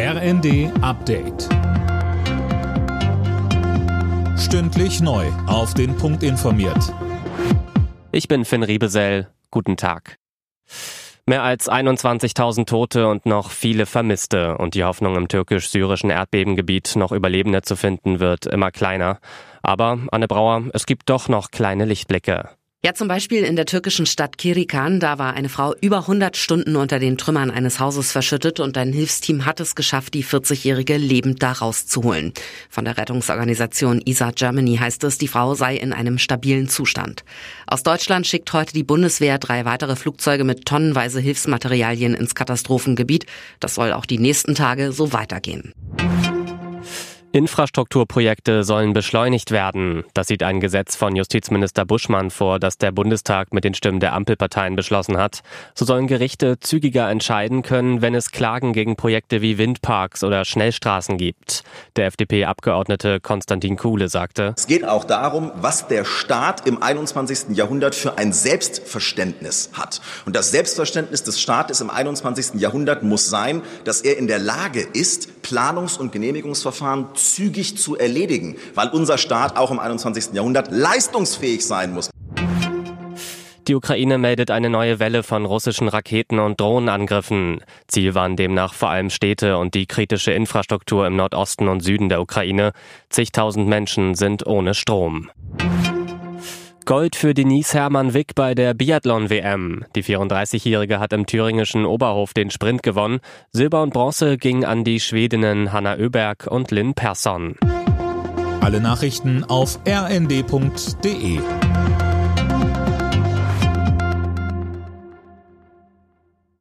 RND Update. Stündlich neu. Auf den Punkt informiert. Ich bin Finn Riebesell. Guten Tag. Mehr als 21.000 Tote und noch viele Vermisste und die Hoffnung im türkisch-syrischen Erdbebengebiet noch Überlebende zu finden wird immer kleiner. Aber, Anne Brauer, es gibt doch noch kleine Lichtblicke. Ja, zum Beispiel in der türkischen Stadt Kirikan, da war eine Frau über 100 Stunden unter den Trümmern eines Hauses verschüttet und ein Hilfsteam hat es geschafft, die 40-Jährige lebend da rauszuholen. Von der Rettungsorganisation ISA Germany heißt es, die Frau sei in einem stabilen Zustand. Aus Deutschland schickt heute die Bundeswehr drei weitere Flugzeuge mit tonnenweise Hilfsmaterialien ins Katastrophengebiet. Das soll auch die nächsten Tage so weitergehen. Infrastrukturprojekte sollen beschleunigt werden. Das sieht ein Gesetz von Justizminister Buschmann vor, das der Bundestag mit den Stimmen der Ampelparteien beschlossen hat. So sollen Gerichte zügiger entscheiden können, wenn es Klagen gegen Projekte wie Windparks oder Schnellstraßen gibt. Der FDP-Abgeordnete Konstantin Kuhle sagte, Es geht auch darum, was der Staat im 21. Jahrhundert für ein Selbstverständnis hat. Und das Selbstverständnis des Staates im 21. Jahrhundert muss sein, dass er in der Lage ist, Planungs- und Genehmigungsverfahren zügig zu erledigen, weil unser Staat auch im 21. Jahrhundert leistungsfähig sein muss. Die Ukraine meldet eine neue Welle von russischen Raketen- und Drohnenangriffen. Ziel waren demnach vor allem Städte und die kritische Infrastruktur im Nordosten und Süden der Ukraine. Zigtausend Menschen sind ohne Strom. Gold für Denise Hermann Wick bei der Biathlon-WM. Die 34-Jährige hat im thüringischen Oberhof den Sprint gewonnen. Silber und Bronze ging an die Schwedinnen Hanna Öberg und Lynn Persson. Alle Nachrichten auf rnd.de